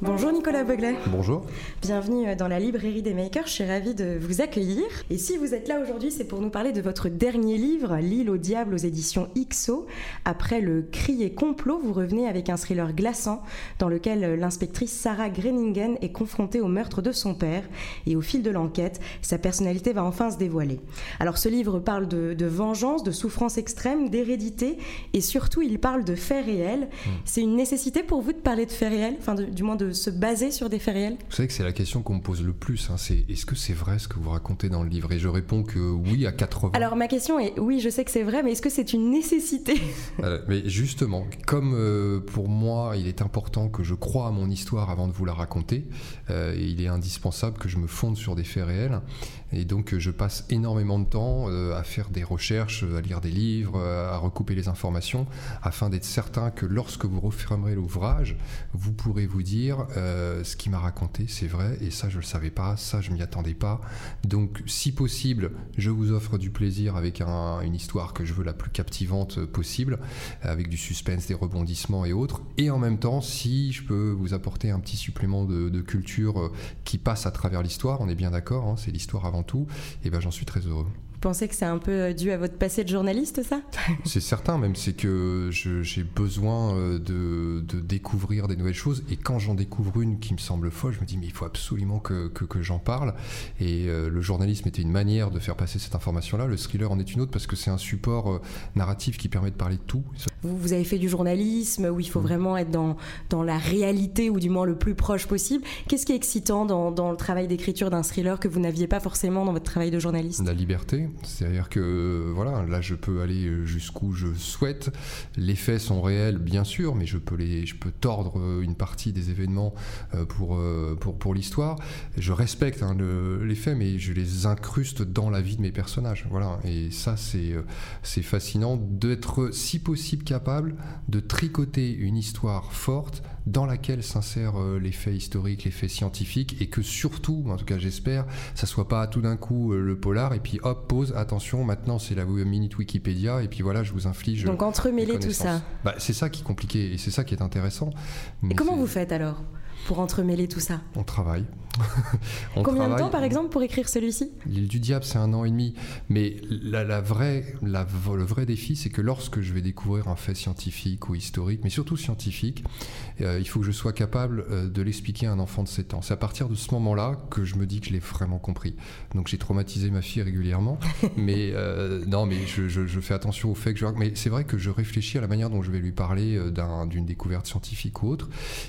Bonjour Nicolas Beuglet. Bonjour. Bienvenue dans la librairie des makers, je suis ravie de vous accueillir. Et si vous êtes là aujourd'hui, c'est pour nous parler de votre dernier livre, L'île au diable aux éditions XO. Après le cri et complot, vous revenez avec un thriller glaçant dans lequel l'inspectrice Sarah Greningen est confrontée au meurtre de son père. Et au fil de l'enquête, sa personnalité va enfin se dévoiler. Alors ce livre parle de, vengeance, de souffrance extrême, d'hérédité et surtout il parle de faits réels. Hmm. C'est une nécessité pour vous de parler de faits réels, enfin du moins de se baser sur des faits réels Vous savez que c'est la question qu'on me pose le plus. Hein, c'est est-ce que c'est vrai ce que vous racontez dans le livre? Et je réponds que oui à 80. Alors ma question est oui, je sais que c'est vrai, mais est-ce que c'est une nécessité? Euh, Mais justement, comme euh, pour moi, il est important que je croie à mon histoire avant de vous la raconter, euh, il est indispensable que je me fonde sur des faits réels. Et donc je passe énormément de temps à faire des recherches, à lire des livres, à recouper les informations, afin d'être certain que lorsque vous refermerez l'ouvrage, vous pourrez vous dire euh, ce qu'il m'a raconté, c'est vrai, et ça, je le savais pas, ça, je m'y attendais pas. Donc, si possible, je vous offre du plaisir avec une histoire que je veux la plus captivante possible, avec du suspense, des rebondissements et autres. Et en même temps, si je peux vous apporter un petit supplément de, culture euh, qui passe à travers l'histoire, on est bien d'accord, hein, c'est l'histoire avant tout, et ben j'en suis très heureux. Vous pensez que c'est un peu euh, dû à votre passé de journaliste, ça? C'est certain, même c'est que j'ai besoin euh, de, de, découvrir des nouvelles choses. Et quand j'en découvre une qui me semble folle, je me dis, mais il faut absolument que, que, que j'en parle. Et euh, le journalisme était une manière de faire passer cette information-là. Le thriller en est une autre parce que c'est un support narratif qui permet de parler de tout. Vous, vous avez fait du journalisme où il faut mm. vraiment être dans, dans la réalité ou du moins le plus proche possible. Qu'est-ce qui est excitant dans, dans le travail d'écriture d'un thriller que vous n'aviez pas forcément dans votre travail de journaliste? La liberté c'est-à-dire que voilà, là je peux aller jusqu'où je souhaite. Les faits sont réels, bien sûr, mais je peux, les, je peux tordre une partie des événements euh, pour, euh, pour, pour l'histoire. Je respecte hein, les faits, mais je les incruste dans la vie de mes personnages. Voilà. Et ça, c'est, euh, c'est fascinant d'être, si possible, capable de tricoter une histoire forte dans laquelle s'insèrent les faits historiques, les faits scientifiques, et que surtout, en tout cas j'espère, ça soit pas tout d'un coup le polar, et puis hop, attention, maintenant c'est la minute Wikipédia, et puis voilà, je vous inflige. Donc entremêler tout ça. Bah, c'est ça qui est compliqué, et c'est ça qui est intéressant. et comment vous faites alors? Pour entremêler tout ça? On travaille. Combien de temps, par exemple, pour écrire celui-ci? L'île du diable, c'est un an et demi. Mais la, vraie, la, le vrai défi, c'est que lorsque je vais découvrir un fait scientifique ou historique, mais surtout scientifique, euh, il faut que je sois capable euh, de l'expliquer à un enfant de 7 ans. C'est à partir de ce moment-là que je me dis que je l'ai vraiment compris. Donc j'ai traumatisé ma fille régulièrement. mais euh, non, mais je, fais attention au fait que je... Mais c'est vrai que je réfléchis à la manière dont je vais lui parler d'une découverte scientifique ou autre.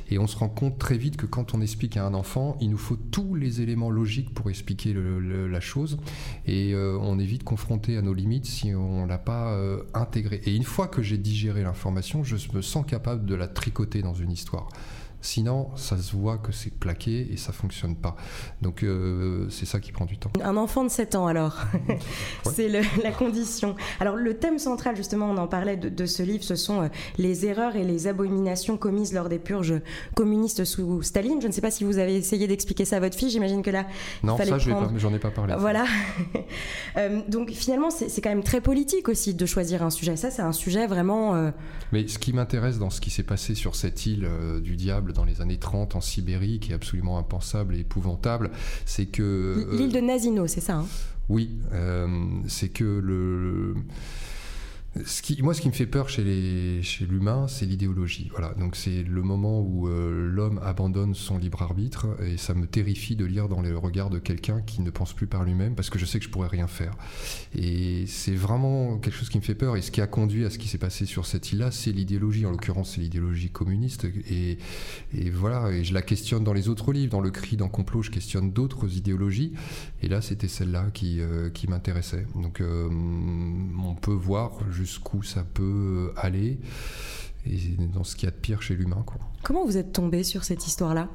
Et on se rend compte très vite que quand on explique à un enfant, il nous faut tous les éléments logiques pour expliquer la chose et euh, on est vite confronté à nos limites si on l'a pas euh, intégré. Et une fois que j'ai digéré l'information, je me sens capable de la tricoter dans une histoire. Sinon, ça se voit que c'est plaqué et ça fonctionne pas. Donc, euh, c'est ça qui prend du temps. Un enfant de 7 ans, alors. c'est la condition. Alors, le thème central, justement, on en parlait de, ce livre, ce sont euh, les erreurs et les abominations commises lors des purges communistes sous Staline. Je ne sais pas si vous avez essayé d'expliquer ça à votre fille. J'imagine que là. Non, ça, j'en ai pas parlé. Voilà. Euh, donc, finalement, c'est quand même très politique aussi de choisir un sujet. Ça, c'est un sujet vraiment. Mais ce qui m'intéresse dans ce qui s'est passé sur cette île du diable, dans les années 30 en Sibérie, qui est absolument impensable et épouvantable, c'est que... L'île de Nazino, c'est ça hein? Oui, euh, c'est que le moi, ce qui me fait peur chez l'humain, c'est l'idéologie. Voilà. Donc, c'est le moment où euh, l'homme abandonne son libre arbitre, et ça me terrifie de lire dans les regards de quelqu'un qui ne pense plus par lui-même, parce que je sais que je pourrais rien faire. Et c'est vraiment quelque chose qui me fait peur. Et ce qui a conduit à ce qui s'est passé sur cette île-là, c'est l'idéologie. En l'occurrence, c'est l'idéologie communiste. Et, voilà. Et je la questionne dans les autres livres. Dans le Cri, dans Complot, je questionne d'autres idéologies. Et là, c'était celle-là qui, euh, m'intéressait. Donc, euh, on peut voir jusqu'où ça peut aller. Et dans ce qu'il y a de pire chez l'humain. Comment vous êtes tombé sur cette histoire-là?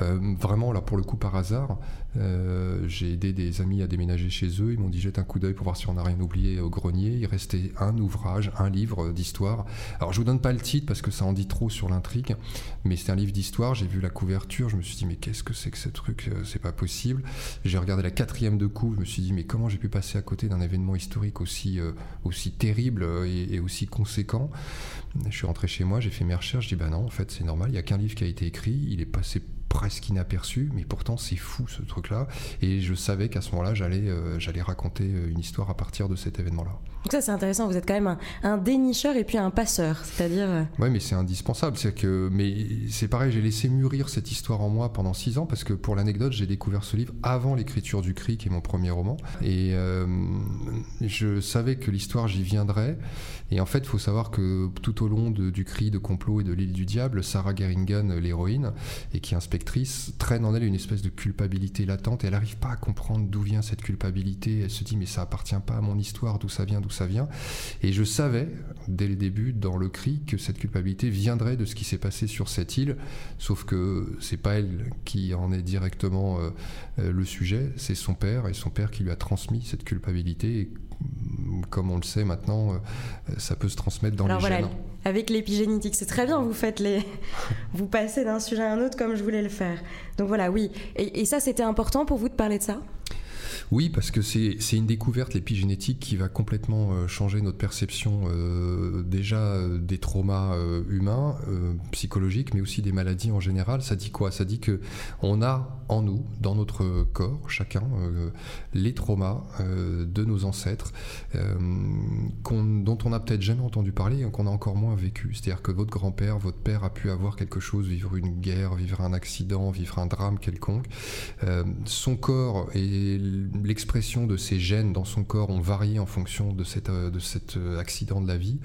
Euh, Vraiment, là, pour le coup, par hasard. Euh, j'ai aidé des amis à déménager chez eux. Ils m'ont dit jette un coup d'œil pour voir si on n'a rien oublié au grenier. Il restait un ouvrage, un livre d'histoire. Alors, je vous donne pas le titre parce que ça en dit trop sur l'intrigue, mais c'est un livre d'histoire. J'ai vu la couverture, je me suis dit mais qu'est-ce que c'est que ce truc? Euh, C'est pas possible. J'ai regardé la quatrième de coup, je me suis dit mais comment j'ai pu passer à côté d'un événement historique aussi, aussi terrible et, et aussi conséquent? Je suis rentré chez moi, j'ai fait mes recherches, je dis bah non, en fait c'est normal, il n'y a qu'un livre qui a été écrit, il est passé presque inaperçu, mais pourtant c'est fou ce truc-là. Et je savais qu'à ce moment-là, j'allais euh, j'allais raconter euh, une histoire à partir de cet événement-là. Donc ça c'est intéressant, vous êtes quand même un, dénicheur et puis un passeur, c'est-à-dire... Euh, oui mais c'est indispensable, c'est que mais c'est pareil, j'ai laissé mûrir cette histoire en moi pendant six ans parce que pour l'anecdote, j'ai découvert ce livre avant l'écriture du Cri, qui est mon premier roman, et je savais que l'histoire j'y viendrait. Et en fait, il faut savoir que tout au long du Cri, de Complot et de l'île du Diable, Sarah Geringan, l'héroïne, et qui est inspectrice, traîne en elle une espèce de culpabilité latente elle n'arrive pas à comprendre d'où vient cette culpabilité. Elle se dit mais ça appartient pas à mon histoire, d'où ça vient, d'où ça vient. Et je savais dès le début dans le cri que cette culpabilité viendrait de ce qui s'est passé sur cette île, sauf que c'est pas elle qui en est directement euh, euh, le sujet, c'est son père et son père qui lui a transmis cette culpabilité. Et comme on le sait maintenant, euh, ça peut se transmettre dans les gènes. Avec l'épigénétique, c'est très bien, vous faites les... vous passez d'un sujet à un autre comme je voulais le faire. Donc voilà, oui. et ça, c'était important pour vous de parler de ça? Oui, parce que c'est une découverte, l'épigénétique, qui va complètement euh, changer notre perception euh, déjà euh, des traumas humains, psychologiques, mais aussi des maladies en général. Ça dit quoi? Ça dit que on a en nous, dans notre corps, chacun, les traumas de nos ancêtres, dont on n'a peut-être jamais entendu parler et qu'on a encore moins vécu. C'est-à-dire que votre grand-père, votre père a pu avoir quelque chose, vivre une guerre, vivre un accident, vivre un drame quelconque. son corps et l'expression de ces gènes dans son corps ont varié en fonction de, cette, euh, de cet euh, accident de la vie,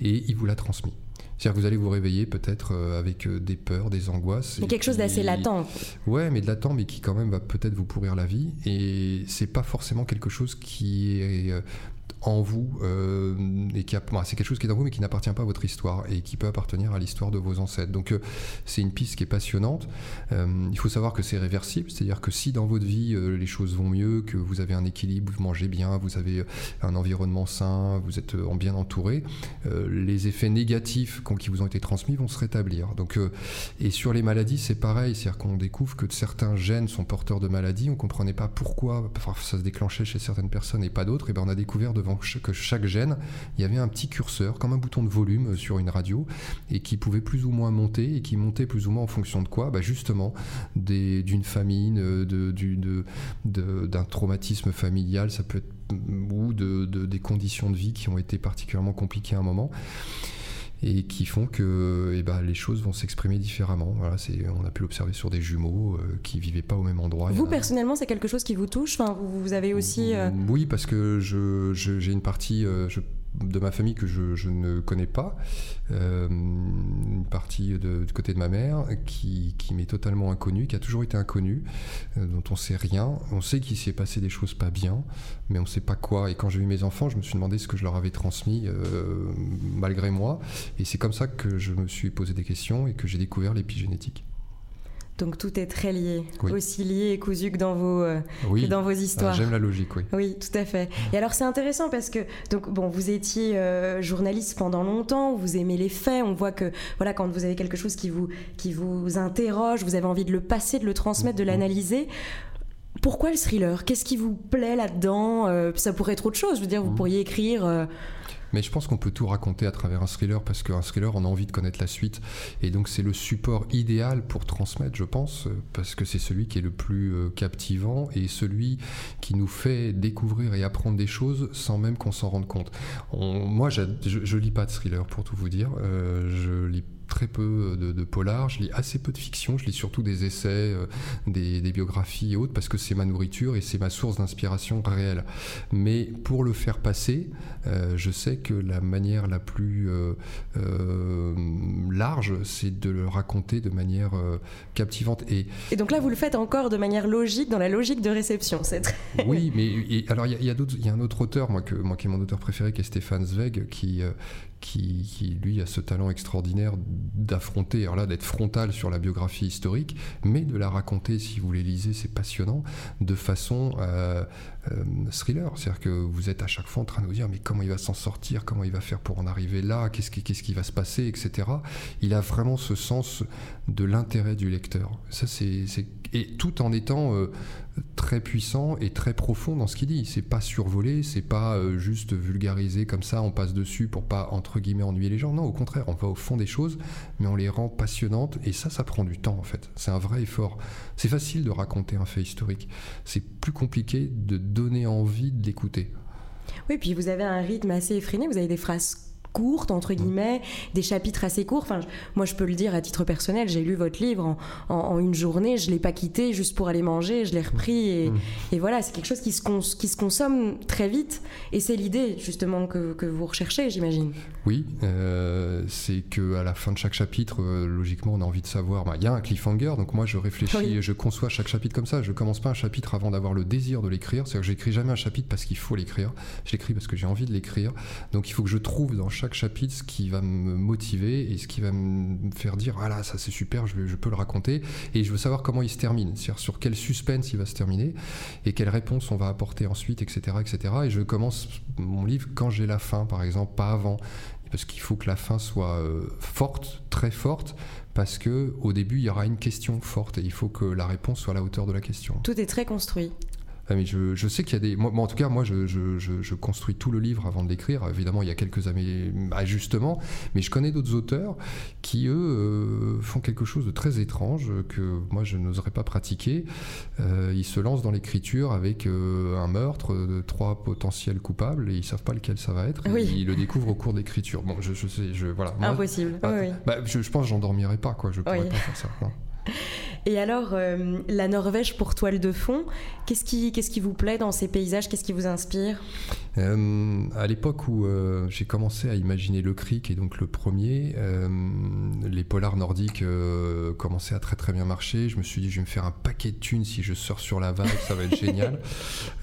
et il vous l'a transmis. C'est-à-dire que vous allez vous réveiller peut-être euh, avec des peurs, des angoisses. Mais quelque chose d'assez latent. Ouais, mais de latent, mais qui quand même va peut-être vous pourrir la vie. Et c'est pas forcément quelque chose qui est en vous euh, et qui c'est quelque chose qui est en vous mais qui n'appartient pas à votre histoire et qui peut appartenir à l'histoire de vos ancêtres. Donc euh, c'est une piste qui est passionnante. Euh, il faut savoir que c'est réversible, c'est-à-dire que si dans votre vie les choses vont mieux, que vous avez un équilibre, vous mangez bien, vous avez un environnement sain, vous êtes bien entouré, les effets négatifs qui vous ont été transmis vont se rétablir. Donc et sur les maladies c'est pareil, c'est-à-dire qu'on découvre que certains gènes sont porteurs de maladies, on comprenait pas pourquoi ça se déclenchait chez certaines personnes et pas d'autres, et ben on a découvert devant que chaque gène, il y avait un petit curseur, comme un bouton de volume sur une radio, et qui pouvait plus ou moins monter, et qui montait plus ou moins en fonction de quoi? Bah Justement, d'une famine, d'un traumatisme familial, ça peut être ou de, des conditions de vie qui ont été particulièrement compliquées à un moment et qui font que eh ben, les choses vont s'exprimer différemment. Voilà, on a pu l'observer sur des jumeaux euh, qui vivaient pas au même endroit. Vous, personnellement, c'est quelque chose qui vous touche? Enfin, vous, avez aussi... Euh, oui, parce que j'ai je, une partie... Euh, je de ma famille que je, ne connais pas, euh, une partie du côté de ma mère qui, m'est totalement inconnue, qui a toujours été inconnue, euh, dont on sait rien. On sait qu'il s'y est passé des choses pas bien, mais on sait pas quoi. Et quand j'ai eu mes enfants, je me suis demandé ce que je leur avais transmis euh, malgré moi. Et c'est comme ça que je me suis posé des questions et que j'ai découvert l'épigénétique. Donc tout est très lié, aussi lié et cousu que dans vos, euh, dans vos histoires. J'aime la logique, oui. Oui, tout à fait. Et alors c'est intéressant parce que donc bon, vous étiez euh, journaliste pendant longtemps, vous aimez les faits, on voit que voilà quand vous avez quelque chose qui vous qui vous interroge, vous avez envie de le passer, de le transmettre, de mm-hmm. l'analyser. Pourquoi le thriller? Qu'est-ce qui vous plaît là-dedans? Euh, Ça pourrait être autre chose. Je veux dire, vous mm-hmm. pourriez écrire mais je pense qu'on peut tout raconter à travers un thriller parce qu'un thriller, on a envie de connaître la suite. Et donc, c'est le support idéal pour transmettre, je pense, parce que c'est celui qui est le plus euh, captivant et celui qui nous fait découvrir et apprendre des choses sans même qu'on s'en rende compte. moi, je, je, lis pas de thriller pour tout vous dire. Euh, je lis très peu de, de, polar, je lis assez peu de fiction, je lis surtout des essais, euh, des, biographies et autres, parce que c'est ma nourriture et c'est ma source d'inspiration réelle. Mais pour le faire passer, euh, je sais que la manière la plus euh, large, c'est de le raconter de manière captivante. Et, et, donc là, vous le faites encore de manière logique, dans la logique de réception. C'est très... Oui, mais alors il y, a, y, a un autre auteur, moi, que, moi qui est mon auteur préféré, qui est Stéphane Zweig, qui, qui, lui a ce talent extraordinaire d'affronter, alors là d'être frontal sur la biographie historique, mais de la raconter, si vous les lisez, c'est passionnant, de façon euh, euh, thriller. C'est-à-dire que vous êtes à chaque fois en train de vous dire mais comment il va s'en sortir, comment il va faire pour en arriver là, qu'est-ce qui, qu'est-ce qui va se passer, etc. Il a vraiment ce sens de l'intérêt du lecteur. Ça, c'est, et tout en étant euh, très puissant et très profond dans ce qu'il dit. C'est pas survolé, c'est pas juste vulgarisé comme ça, on passe dessus pour pas entre guillemets ennuyer les gens. Non, au contraire, on va au fond des choses, mais on les rend passionnantes et ça, ça prend du temps en fait. C'est un vrai effort. C'est facile de raconter un fait historique. C'est plus compliqué de donner envie de l'écouter. Oui, puis vous avez un rythme assez effréné, vous avez des phrases courtes, entre guillemets, des chapitres assez courts. Enfin, moi, je peux le dire à titre personnel, j'ai lu votre livre en, une journée, je ne l'ai pas quitté juste pour aller manger, je l'ai repris. Et, mmh. voilà, c'est quelque chose qui se, qui se consomme très vite. Et c'est l'idée, justement, que, que, vous recherchez, j'imagine. Oui, euh, c'est qu'à la fin de chaque chapitre, euh, logiquement, on a envie de savoir. Bah, il y a un cliffhanger, donc moi, je réfléchis, je conçois chaque chapitre comme ça. Je commence pas un chapitre avant d'avoir le désir de l'écrire. C'est-à-dire que j'écris jamais un chapitre parce qu'il faut l'écrire. Je l'écris parce que j'ai envie de l'écrire. Donc il faut que je trouve dans chaque chapitre ce qui va me motiver et ce qui va me faire dire ah là ça c'est super je, je, peux le raconter et je veux savoir comment il se termine c'est-à-dire sur quel suspense il va se terminer et quelle réponse on va apporter ensuite etc etc et je commence mon livre quand j'ai la fin par exemple pas avant parce qu'il faut que la fin soit euh, forte très forte parce que au début il y aura une question forte et il faut que la réponse soit à la hauteur de la question. Tout est très construit. Ah, mais je, je, sais qu'il y a des. Moi, en tout cas, moi, je, je, je, construis tout le livre avant de l'écrire. Évidemment, il y a quelques ajustements, mais je connais d'autres auteurs qui, eux, euh, font quelque chose de très étrange que moi, je n'oserais pas pratiquer. Euh, ils se lancent dans l'écriture avec euh, un meurtre, de trois potentiels coupables, et ils savent pas lequel ça va être. Ils le découvrent au cours d'écriture. Bon, je, sais, je, voilà. Impossible. Bah, oui. bah, je, pense que j'endormirai pas, quoi. Je pourrais pas faire ça. Et alors, euh, la Norvège pour toile de fond, qu'est-ce qui, qu'est-ce qui vous plaît dans ces paysages? Qu'est-ce qui vous inspire? Euh, À l'époque où euh, j'ai commencé à imaginer le Creek, et donc le premier, les polars nordiques commençaient à très très bien marcher. Je me suis dit, je vais me faire un paquet de thunes si je sors sur la vague, ça va être génial.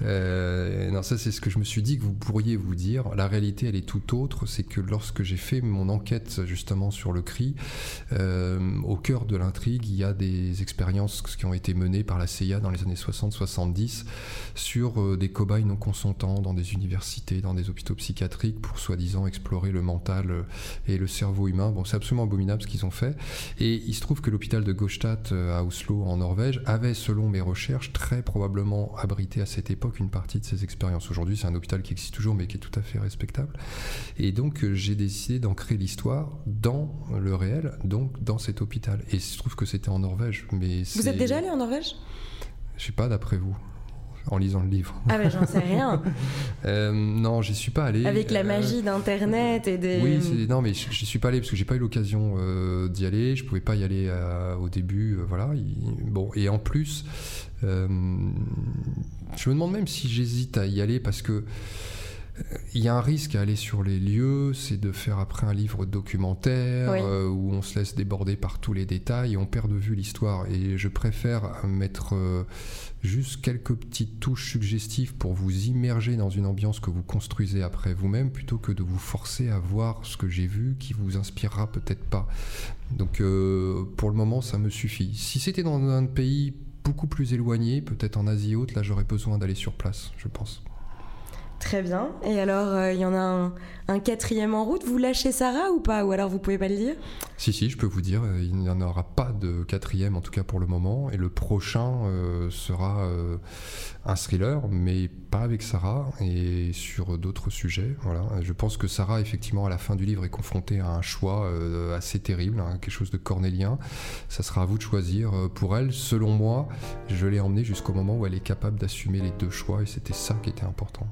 non, ça c'est ce que je me suis dit que vous pourriez vous dire. La réalité, elle est tout autre. C'est que lorsque j'ai fait mon enquête justement sur le cri, au cœur de l'intrigue, il y a des expériences qui ont été menées par la CIA dans les années 60-70 sur euh, des cobayes non consentants dans des universités, dans des hôpitaux psychiatriques pour soi-disant explorer le mental euh, et le cerveau humain. Bon, c'est absolument abominable ce qu'ils ont fait. Et il se trouve que l'hôpital de Gostad euh, à Oslo, en Norvège, avait, selon mes recherches, très probablement abrité à cette époque une partie de ces expériences. Aujourd'hui, c'est un hôpital qui existe toujours, mais qui est tout à fait respectable. Et donc, j'ai décidé d'ancrer l'histoire dans le réel, donc dans cet hôpital. Et il se trouve que c'était en Norvège. Mais vous êtes déjà allé en Norvège? Je sais pas, d'après vous en lisant le livre. Ah mais j'en sais rien. euh, non, j'y suis pas allé. Avec la euh, magie d'Internet et des... Oui, non, mais j'y suis pas allé parce que j'ai pas eu l'occasion euh, d'y aller. Je pouvais pas y aller euh, au début, voilà. bon, et en plus, je me demande même si j'hésite à y aller parce que il y a un risque à aller sur les lieux, c'est de faire après un livre documentaire euh, où on se laisse déborder par tous les détails et on perd de vue l'histoire. Et je préfère mettre euh, juste quelques petites touches suggestives pour vous immerger dans une ambiance que vous construisez après vous-même plutôt que de vous forcer à voir ce que j'ai vu qui vous inspirera peut-être pas. Donc euh, pour le moment, ça me suffit. Si c'était dans un pays beaucoup plus éloigné, peut-être en Asie haute, là j'aurais besoin d'aller sur place, je pense. Très bien. Et alors, euh, il y en a un, quatrième en route. Vous lâchez Sarah ou pas? Ou alors vous pouvez pas le dire? Si, si, je peux vous dire. Euh, il n'y en aura pas de quatrième, en tout cas pour le moment. Et le prochain euh, sera un thriller, mais pas avec Sarah et sur d'autres sujets. Voilà. Je pense que Sarah, effectivement, à la fin du livre, est confrontée à un choix assez terrible, hein, quelque chose de cornélien. Ça sera à vous de choisir. Pour elle, selon moi, je l'ai emmenée jusqu'au moment où elle est capable d'assumer les deux choix et c'était ça qui était important.